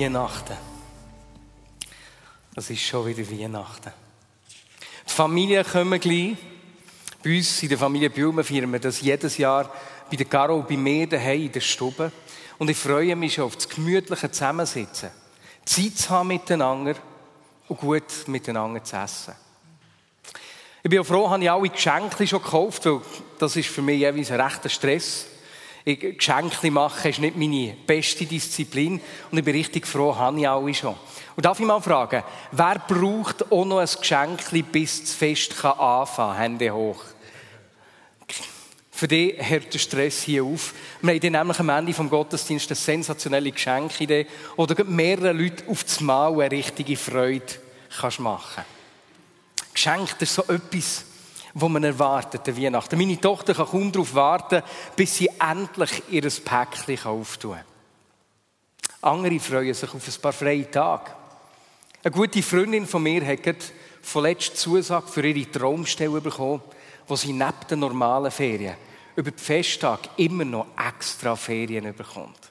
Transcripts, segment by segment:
Weihnachten. Das ist schon wieder Weihnachten. Die Familien kommen gleich. Bei uns in der Familie Bülmer feiern wir das jedes Jahr bei der Caro bei mir daheim in der Stube. Und ich freue mich schon auf das gemütliche Zusammensitzen. Zeit zu haben miteinander und gut miteinander zu essen. Ich bin auch froh, habe ich alle Geschenke schon gekauft, weil das ist für mich jeweils ein rechter Stress. Geschenke machen ist nicht meine beste Disziplin und ich bin richtig froh, habe ich alle schon. Und darf ich mal fragen, wer braucht auch noch ein Geschenk, bis das Fest anfangen kann? Hände hoch. Für dich hört der Stress hier auf. Wir haben nämlich am Ende des Gottesdienstes eine sensationelle Geschenkidee, du mehrere Leute auf das Mal eine richtige Freude kannst machen. Geschenk ist so etwas, wo man erwartet, der Weihnachten. Meine Tochter kann kaum darauf warten, bis sie endlich ihr Päckchen auftun kann. Andere freuen sich auf ein paar freie Tage. Eine gute Freundin von mir hat von letzter Zusage für ihre Traumstelle bekommen, wo sie neben den normalen Ferien über die Festtage immer noch extra Ferien bekommt.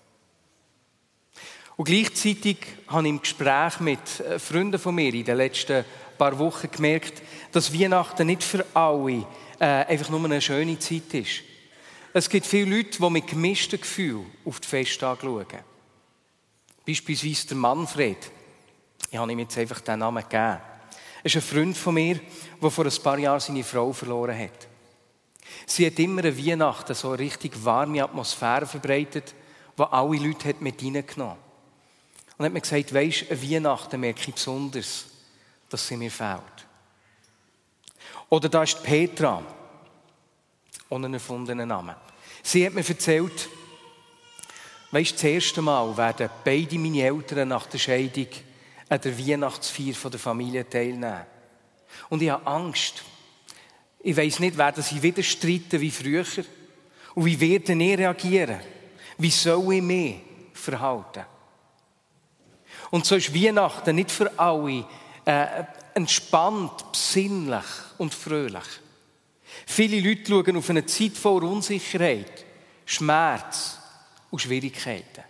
Und gleichzeitig habe ich im Gespräch mit äh, Freunden von mir in den letzten paar Wochen gemerkt, dass Weihnachten nicht für alle äh, einfach nur eine schöne Zeit ist. Es gibt viele Leute, die mit gemischten Gefühlen auf die Festtage schauen. Beispielsweise der Manfred. Ich habe ihm jetzt einfach den Namen gegeben. Er ist ein Freund von mir, der vor ein paar Jahren seine Frau verloren hat. Sie hat immer an Weihnachten so eine richtig warme Atmosphäre verbreitet, wo alle Leute mit reingenommen hat. Und hat mir gesagt, weisst, an Weihnachten merke ich besonders, dass sie mir fehlt. Oder da ist Petra, ohne einen erfundenen Namen. Sie hat mir erzählt, weisst, das erste Mal werden beide meine Eltern nach der Scheidung an der Weihnachtsfeier der Familie teilnehmen. Und ich habe Angst. Ich weiß nicht, werden sie wieder streiten wie früher? Und wie werden ich reagieren? Wie soll ich mich verhalten? Und so ist Weihnachten nicht für alle äh, entspannt, besinnlich und fröhlich. Viele Leute schauen auf eine Zeit voller Unsicherheit, Schmerz und Schwierigkeiten.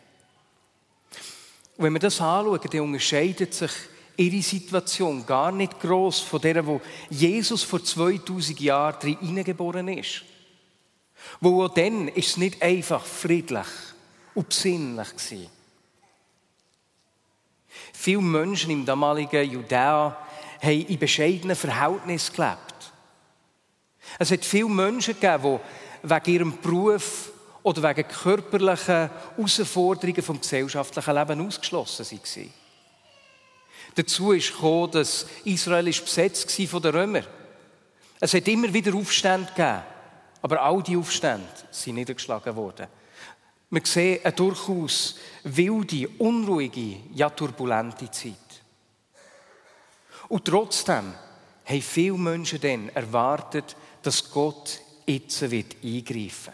Und wenn wir das anschauen, dann unterscheidet sich ihre Situation gar nicht groß von der, wo Jesus vor 2000 Jahren hineingeboren ist. Wo auch dann ist es nicht einfach friedlich und besinnlich gewesen. Viele Menschen im damaligen Judäa haben in bescheidenen Verhältnissen gelebt. Es hat viele Menschen gegeben, die wegen ihrem Beruf oder wegen körperlichen Herausforderungen vom gesellschaftlichen Leben ausgeschlossen waren. Dazu ist gekommen, dass Israel besetzt war von den Römern. Es hat immer wieder Aufstände gegeben, aber all die Aufstände sind niedergeschlagen worden. Wir sehen eine durchaus wilde, unruhige, ja turbulente Zeit. Und trotzdem haben viele Menschen dann erwartet, dass Gott jetzt wird eingreifen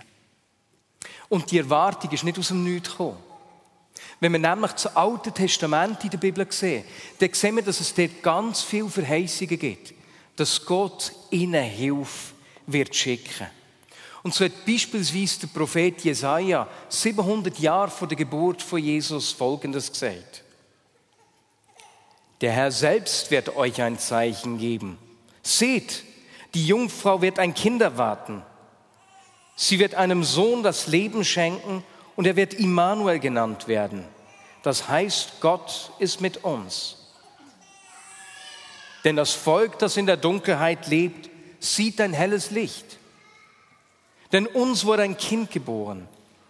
Und die Erwartung ist nicht aus dem Nichts gekommen. Wenn wir nämlich das Alte Testament in der Bibel sehen, dann sehen wir, dass es dort ganz viele Verheißungen gibt, dass Gott ihnen Hilfe wird schicken. Und so hat beispielsweise der Prophet Jesaja 700 Jahre vor der Geburt von Jesus Folgendes gesagt. Der Herr selbst wird euch ein Zeichen geben. Seht, die Jungfrau wird ein Kind erwarten. Sie wird einem Sohn das Leben schenken und er wird Immanuel genannt werden. Das heißt, Gott ist mit uns. Denn das Volk, das in der Dunkelheit lebt, sieht ein helles Licht. Denn uns wurde ein Kind geboren,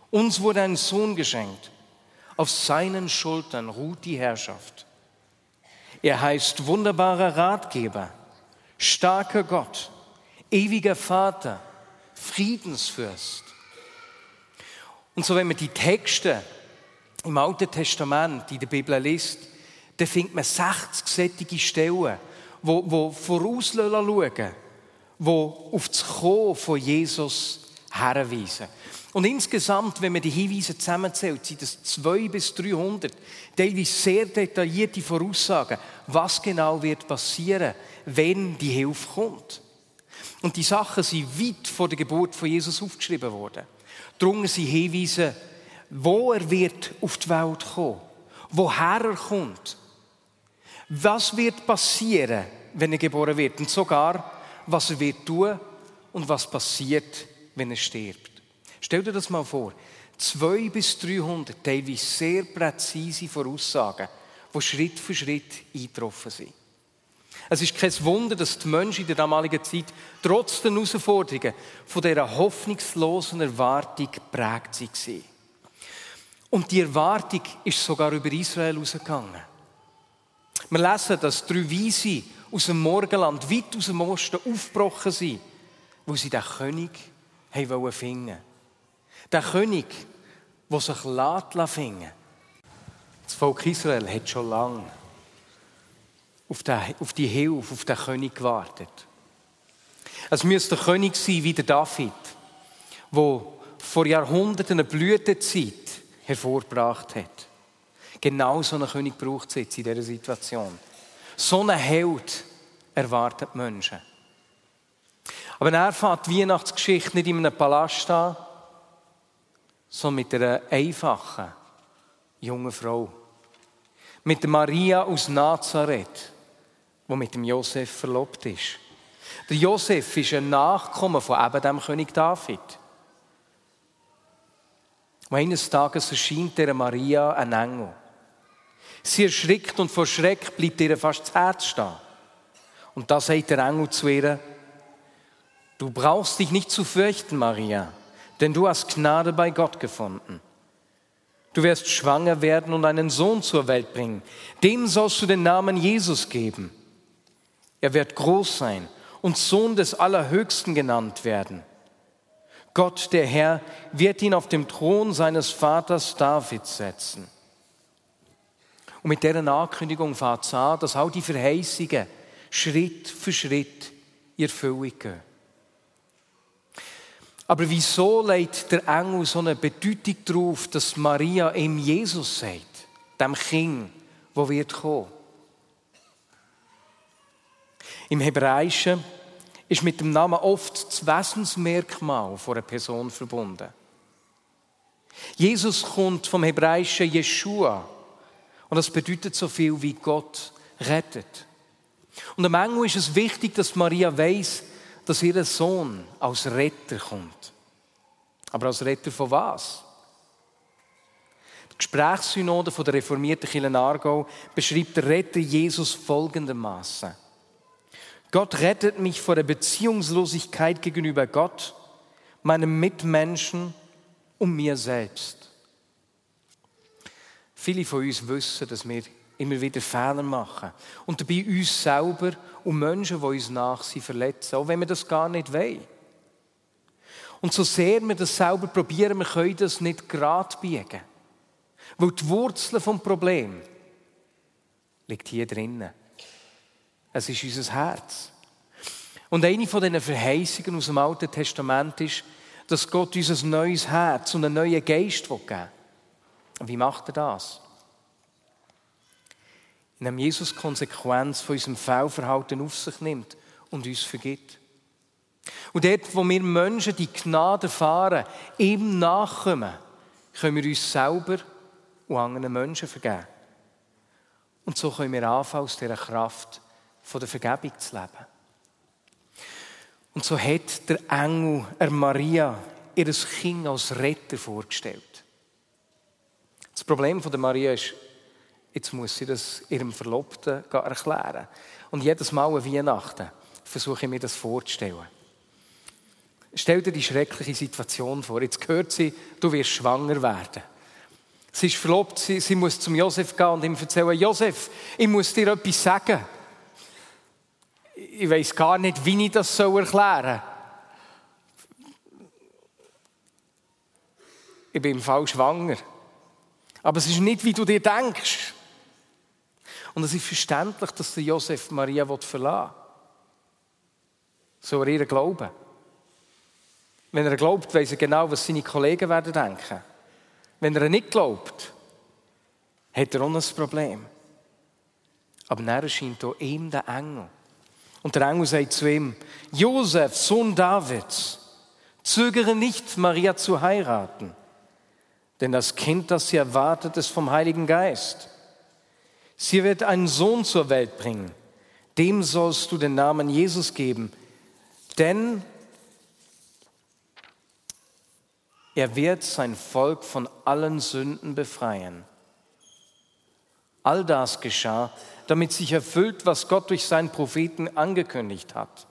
uns wurde ein Sohn geschenkt. Auf seinen Schultern ruht die Herrschaft. Er heißt wunderbarer Ratgeber, starker Gott, ewiger Vater, Friedensfürst. Und so, wenn wir die Texte im Alten Testament, in der Bibel liest, dann findet man 60 sättige Stellen, wo, wo vorausschauen, wo auf das Kommen von Jesus herweisen. Und insgesamt, wenn man die Hinweise zusammenzählt, sind es 200 bis 300, teilweise sehr detaillierte Voraussagen, was genau wird passieren, wenn die Hilfe kommt. Und die Sachen sind weit vor der Geburt von Jesus aufgeschrieben worden. Darum sind Hinweise, wo er wird auf die Welt kommen, woher er kommt, was wird passieren, wenn er geboren wird und sogar, was er wird tun und was passiert, wenn er stirbt. Stell dir das mal vor. 200 bis 300 teilweise sehr präzise Voraussagen, die Schritt für Schritt eingetroffen sind. Es ist kein Wunder, dass die Menschen in der damaligen Zeit trotz der Herausforderungen von dieser hoffnungslosen Erwartung geprägt waren. Und die Erwartung ist sogar über Israel ausgegangen. Wir lesen, dass drei Weise aus dem Morgenland weit aus dem Osten aufgebrochen sind, wo sie den König finden wollten. Der König, der sich finden Das Volk Israel hat schon lange auf die Hilfe, auf den König gewartet. Es müsste der König sein wie der David, der vor Jahrhunderten eine Blütezeit hervorgebracht hat. Genau so einen König braucht es jetzt in dieser Situation. So einen Held erwartet Menschen. Aber er fängt die Weihnachtsgeschichte nicht in einem Palast an, sondern mit einer einfachen jungen Frau. Mit der Maria aus Nazareth, die mit dem Josef verlobt ist. Der Josef ist ein Nachkommen von eben dem König David. Und eines Tages erscheint der Maria ein Engel. Sie erschrickt und vor Schreck bleibt ihr fast das Herz stehen. Und da sagt der Engel zu ihr, du brauchst dich nicht zu fürchten, Maria, denn du hast Gnade bei Gott gefunden. Du wirst schwanger werden und einen Sohn zur Welt bringen. Dem sollst du den Namen Jesus geben. Er wird groß sein und Sohn des Allerhöchsten genannt werden. Gott, der Herr, wird ihn auf dem Thron seines Vaters David setzen. Und mit dieser Ankündigung fängt es dass auch die Verheißungen Schritt für Schritt in Erfüllung gehen. Aber wieso legt der Engel so eine Bedeutung darauf, dass Maria ihm Jesus sagt, dem Kind, wo wird kommen? Im Hebräischen ist mit dem Namen oft das Wesensmerkmal von einer Person verbunden. Jesus kommt vom hebräischen Jeshua und das bedeutet so viel wie Gott rettet. Und am Engel ist es wichtig, dass Maria weiß, dass ihr Sohn als Retter kommt. Aber als Retter von was? Die Gesprächssynode der reformierten Kirche Aargau beschreibt der Retter Jesus folgendermaßen: Gott rettet mich vor der Beziehungslosigkeit gegenüber Gott, meinem Mitmenschen und mir selbst. Viele von uns wissen, dass wir immer wieder Fehler machen und dabei uns selber und Menschen, die uns nach sind, verletzen, auch wenn wir das gar nicht wollen. Und so sehr wir das selber probieren, wir können das nicht gerade biegen. Weil die Wurzel vom Problem liegt hier drinnen. Es ist unser Herz. Und eine von diesen Verheißungen aus dem Alten Testament ist, dass Gott uns ein neues Herz und einen neuen Geist geben will. Wie macht er das? Indem Jesus Konsequenz von unserem Fehlverhalten auf sich nimmt und uns vergibt. Und dort, wo wir Menschen die Gnade erfahren, ihm nachkommen, können wir uns selber und anderen Menschen vergeben. Und so können wir anfangen, aus dieser Kraft von der Vergebung zu leben. Und so hat der Engel er Maria ihr Kind als Retter vorgestellt. Das Problem von der Maria ist, Jetzt muss sie das ihrem Verlobten erklären. Und jedes Mal an Weihnachten versuche ich mir das vorzustellen. Stell dir die schreckliche Situation vor. Jetzt hört sie, du wirst schwanger werden. Sie ist verlobt, sie, sie muss zum Josef gehen und ihm erzählen, Josef, ich muss dir etwas sagen. Ich weiß gar nicht, wie ich das erklären soll. Ich bin im Fall schwanger. Aber es ist nicht, wie du dir denkst. Und es ist verständlich, dass der Josef Maria verlassen will. So er ihr glauben. Wenn er glaubt, weiß er genau, was seine Kollegen werden denken. Wenn er nicht glaubt, hat er auch ein Problem. Aber dann erscheint auch ihm der Engel. Und der Engel sagt zu ihm, Josef, Sohn Davids, zögere nicht, Maria zu heiraten, denn das Kind, das sie erwartet, ist vom Heiligen Geist. Sie wird einen Sohn zur Welt bringen. Dem sollst du den Namen Jesus geben, denn er wird sein Volk von allen Sünden befreien. All das geschah, damit sich erfüllt, was Gott durch seinen Propheten angekündigt hat.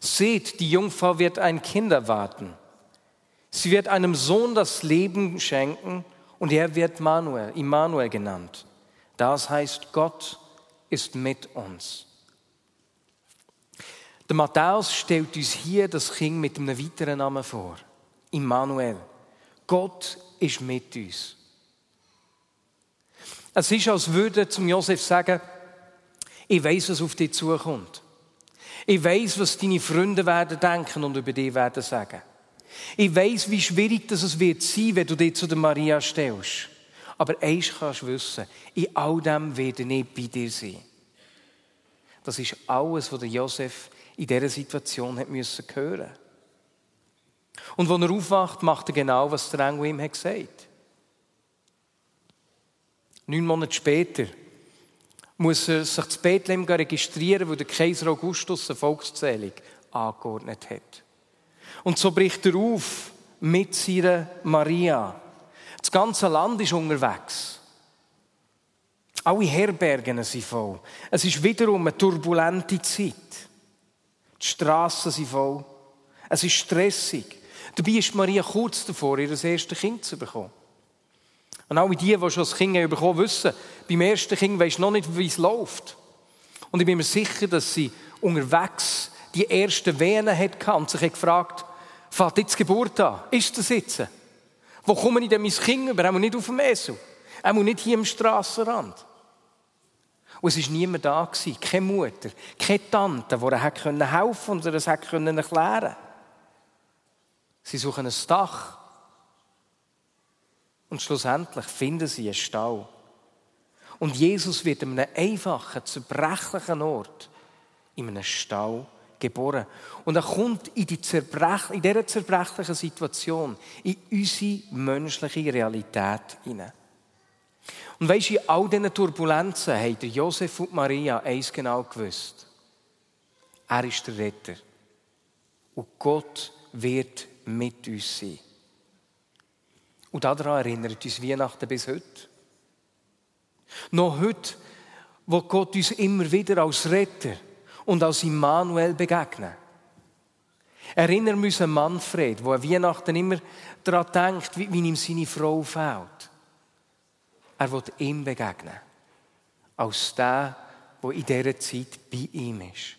Seht, die Jungfrau wird ein Kind erwarten. Sie wird einem Sohn das Leben schenken und er wird Manuel, Immanuel genannt. Das heißt, Gott ist mit uns. Der Matthäus stellt uns hier das Kind mit einem weiteren Namen vor. Immanuel. Gott ist mit uns. Es ist, als würde zum Josef sagen, ich weiß, was auf dich zukommt. Ich weiß, was deine Freunde werden denken und über dich werden sagen. Ich weiß, wie schwierig das es wird sein, wenn du dich zu der Maria stellst. Aber eins kannst du wissen, in all dem werde ich bei dir sein. Das ist alles, was Josef in dieser Situation hat müssen hören. Und wenn er aufwacht, macht er genau, was der Engel ihm hat gesagt. Neun Monate später muss er sich zu Bethlehem registrieren, wo der Kaiser Augustus eine Volkszählung angeordnet hat. Und so bricht er auf mit seiner Maria. Das ganze Land ist unterwegs. Alle Herbergen sind voll. Es ist wiederum eine turbulente Zeit. Die Straßen sind voll. Es ist stressig. Dabei ist Maria kurz davor, ihr erstes Kind zu bekommen. Und alle die, die schon das Kind bekommen wissen, beim ersten Kind weisst noch nicht, wie es läuft. Und ich bin mir sicher, dass sie unterwegs die ersten Venen hatte und sich gefragt fällt jetzt die Geburt an? Ist das jetzt? Wo komme ich denn mein Kind über? Einmal nicht auf dem Esel. Einmal nicht hier am Strassenrand. Und es war niemand da, keine Mutter, keine Tante, die ihr helfen konnte oder es erklären konnte. Sie suchen ein Dach. Und schlussendlich finden sie einen Stall. Und Jesus wird in einem einfachen, zerbrechlichen Ort, in einem Stall, geboren. Und er kommt in, die Zerbrech in dieser zerbrechlichen Situation in unsere menschliche Realität hinein. Und weisst in all diesen Turbulenzen haben Josef und Maria eins genau gewusst. Er ist der Retter. Und Gott wird mit uns sein. Und daran erinnert uns Weihnachten bis heute. Noch heute, wo Gott uns immer wieder als Retter und als Immanuel begegnet. Erinnern wir uns an Manfred, der an Weihnachten immer daran denkt, wie, ihm seine Frau fehlt. Er wird ihm begegnen. Als der, der in dieser Zeit bei ihm ist.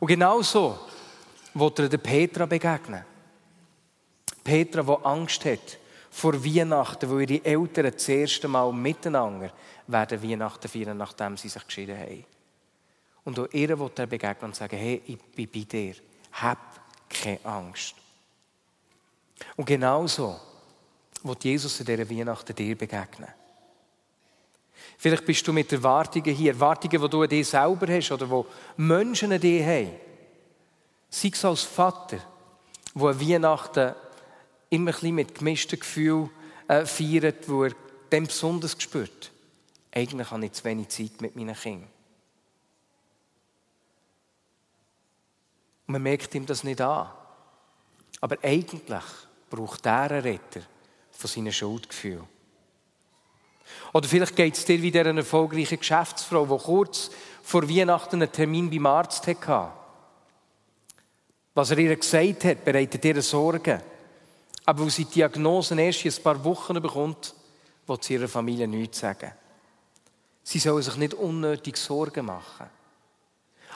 Und genauso wird er Petra begegnen. Petra, die Angst hat vor Weihnachten, wo ihre Eltern das erste Mal miteinander werden Weihnachten feiern, nachdem sie sich geschieden haben. Und auch ihr wird er begegnen und sagen, hey, ich bin bei dir. Hab keine Angst. Und genauso wird Jesus in dieser Weihnachten dir begegnen. Vielleicht bist du mit Erwartungen hier, Erwartungen, die du an dir selber hast oder die Menschen an dir haben. Sei es als Vater, der an Weihnachten immer ein bisschen mit gemischten Gefühlen äh, feiert, wo er dem besonders spürt. Eigentlich habe ich zu wenig Zeit mit meinen Kindern. Man merkt ihm das nicht an. Aber eigentlich braucht er einen Retter von seinen Schuldgefühlen. Oder vielleicht geht es dir wie einer erfolgreichen Geschäftsfrau, die kurz vor Weihnachten einen Termin beim Arzt hatte. Was er ihr gesagt hat, bereitet ihr Sorgen. Aber weil sie die Diagnose erst in ein paar Wochen bekommt, will sie ihrer Familie nichts sagen. Sie soll sich nicht unnötig Sorgen machen.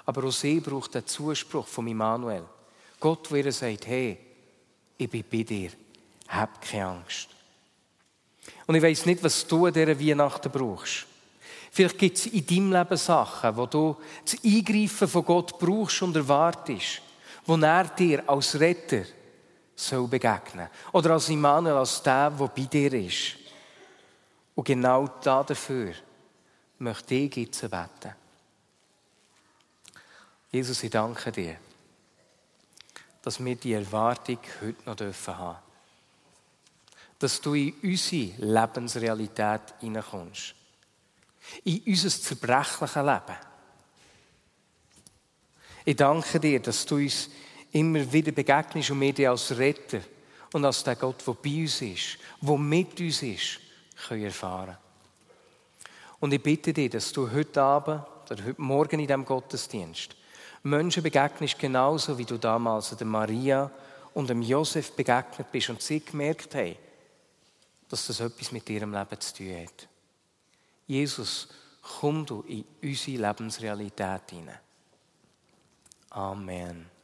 Aber auch sie braucht den Zuspruch von Immanuel. Gott, der ihr sagt, hey, ich bin bei dir, hab keine Angst. Und ich weiß nicht, was du an dieser Weihnachten brauchst. Vielleicht gibt es in deinem Leben Sachen, wo du das Eingreifen von Gott brauchst und erwartest, wo er dir als Retter soll begegnen Oder als Immanuel, als der, der bei dir ist. Und genau dafür möchte ich jetzt beten. Jesus, ich danke dir, dass wir die Erwartung heute noch dürfen haben. Dass du in unsere Lebensrealität hineinkommst. In unser zerbrechliches Leben. Ich danke dir, dass du uns immer wieder begegnest und wir dich als Retter und als der Gott, der bei uns ist, der mit uns ist, können erfahren. Und ich bitte dich, dass du heute Abend oder heute Morgen in diesem Gottesdienst Menschen begegnest, genauso wie du damals der Maria und dem Josef begegnet bist und sie gemerkt haben, dass das etwas mit ihrem Leben zu tun hat. Jesus, komm du in unsere Lebensrealität hinein. Amen.